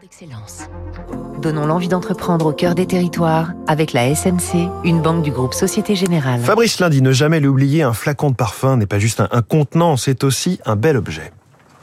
d'excellence. Donnons l'envie d'entreprendre au cœur des territoires avec la SMC, une banque du groupe Société Générale. Fabrice Lundi, ne jamais l'oublier, un flacon de parfum n'est pas juste un, un contenant, c'est aussi un bel objet.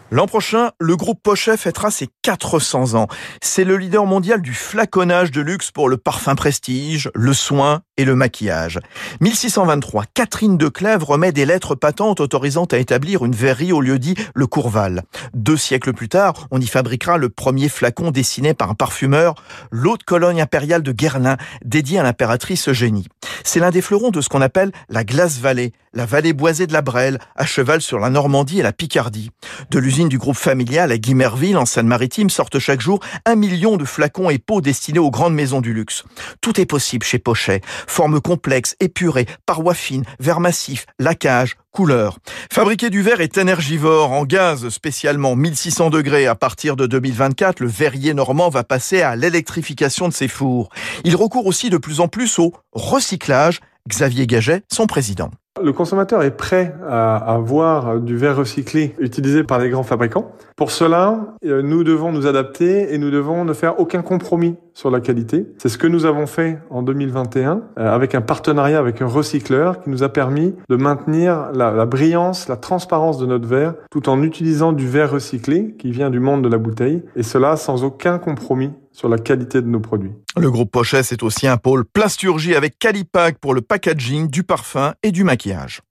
L'an prochain, le groupe Pochet fêtera ses 400 ans. C'est le leader mondial du flaconnage de luxe pour le parfum prestige, le soin et le maquillage. 1623, Catherine de Clèves remet des lettres patentes autorisant à établir une verrerie au lieu dit le Courval. Deux siècles plus tard, on y fabriquera le premier flacon dessiné par un parfumeur, l'haute colonne impériale de Guerlain, dédié à l'impératrice Eugénie. C'est l'un des fleurons de ce qu'on appelle la glace vallée, la vallée boisée de la Brelle, à cheval sur la Normandie et la Picardie. De l'usine du groupe familial à Guimerville, en Seine-Maritime, sortent chaque jour un million de flacons et pots destinés aux grandes maisons du luxe. Tout est possible chez Pochet. Formes complexes, épurées, parois fines, verre massif, laquage, couleur. Fabriquer du verre est énergivore, en gaz spécialement 1600 degrés. À partir de 2024, le verrier normand va passer à l'électrification de ses fours. Il recourt aussi de plus en plus au recyclage. Xavier Gaget, son président. Le consommateur est prêt à avoir du verre recyclé utilisé par les grands fabricants. Pour cela, euh, nous devons nous adapter et nous devons ne faire aucun compromis sur la qualité. C'est ce que nous avons fait en 2021 euh, avec un partenariat avec un recycleur qui nous a permis de maintenir la brillance, la transparence de notre verre tout en utilisant du verre recyclé qui vient du monde de la bouteille et cela sans aucun compromis sur la qualité de nos produits. Le groupe Pochet, c'est aussi un pôle plasturgie avec Calipac pour le packaging du parfum et du maquillage.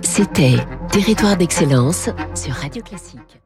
C'était Territoire d'excellence sur Radio Classique.